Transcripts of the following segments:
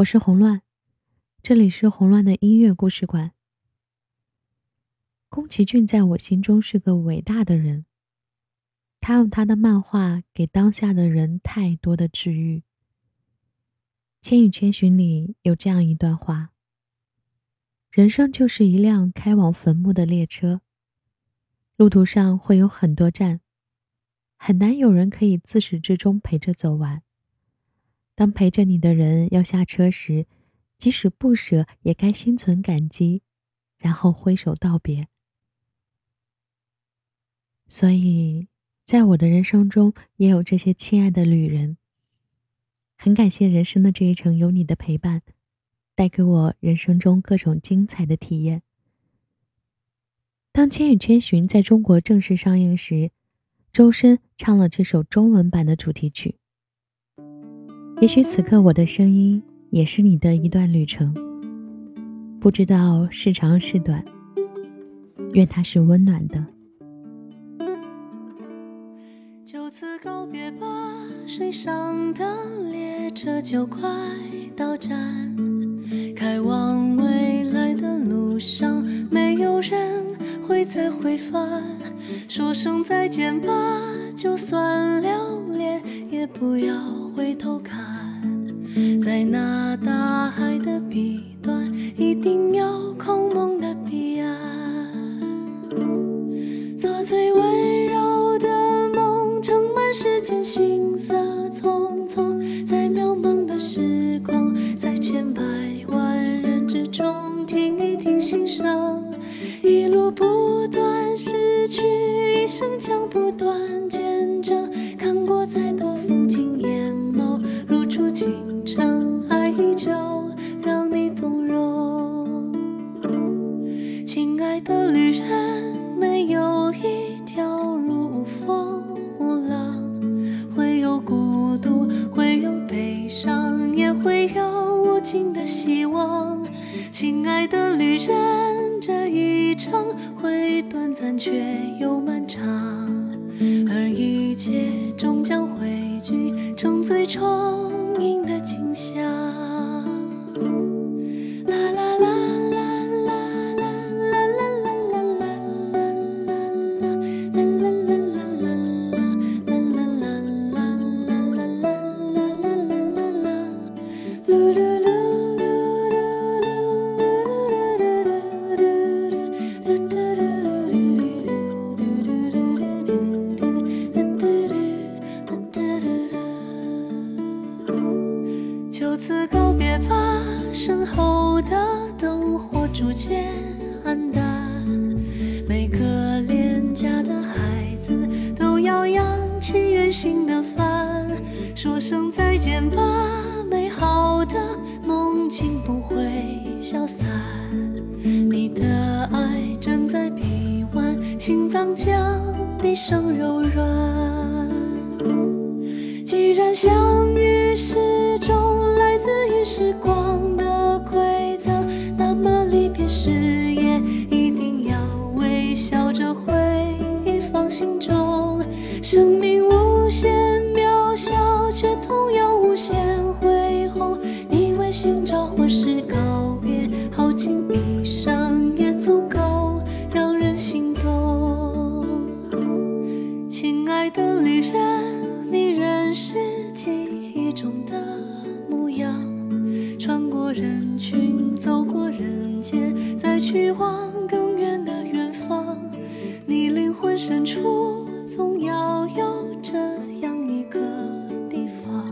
我是红乱，这里是红乱的音乐故事馆。宫崎骏在我心中是个伟大的人，他用他的漫画给当下的人太多的治愈。《千与千寻》里有这样一段话：人生就是一辆开往坟墓的列车，路途上会有很多站，很难有人可以自始至终陪着走完。当陪着你的人要下车时，即使不舍，也该心存感激，然后挥手道别。所以，在我的人生中，也有这些亲爱的旅人。很感谢人生的这一程有你的陪伴，带给我人生中各种精彩的体验。当《千与千寻》在中国正式上映时，周深唱了这首中文版的主题曲。也许此刻我的声音也是你的一段旅程，不知道是长是短，愿它是温暖的。就此告别吧，水上的列车就快到站，开往未来的路上，没有人会再回返。说声再见吧，就算留恋，也不要。回头看，在那大海的彼端，一定有空梦的彼岸。做最温柔的梦，盛满世间行色匆匆，在渺茫的时光，在千百万人之中，听一听心声，一路不断失去，一生将不会短暂，却又漫长，而一切终将汇聚成最充盈。的景象。就此告别吧，身后的灯火逐渐暗淡，每个恋家的孩子都要扬起远行的帆，说声再见吧，美好的梦境不会消散。你的爱正在臂弯，心脏将毕生柔软。既然相时光的馈赠，那么离别时也一定要微笑着回忆，放心中。生命无限渺小，却同样无限恢宏。你为寻找或是告别，耗尽一生也足够让人心动。亲爱的旅人，你仍是。人群走过人间再去往更远的远方你灵魂深处总要有这样一个地方。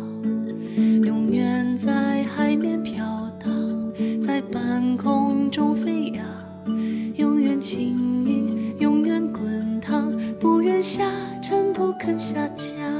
永远在海面飘荡在半空中飞扬永远轻盈永远滚烫不愿下沉不肯下降。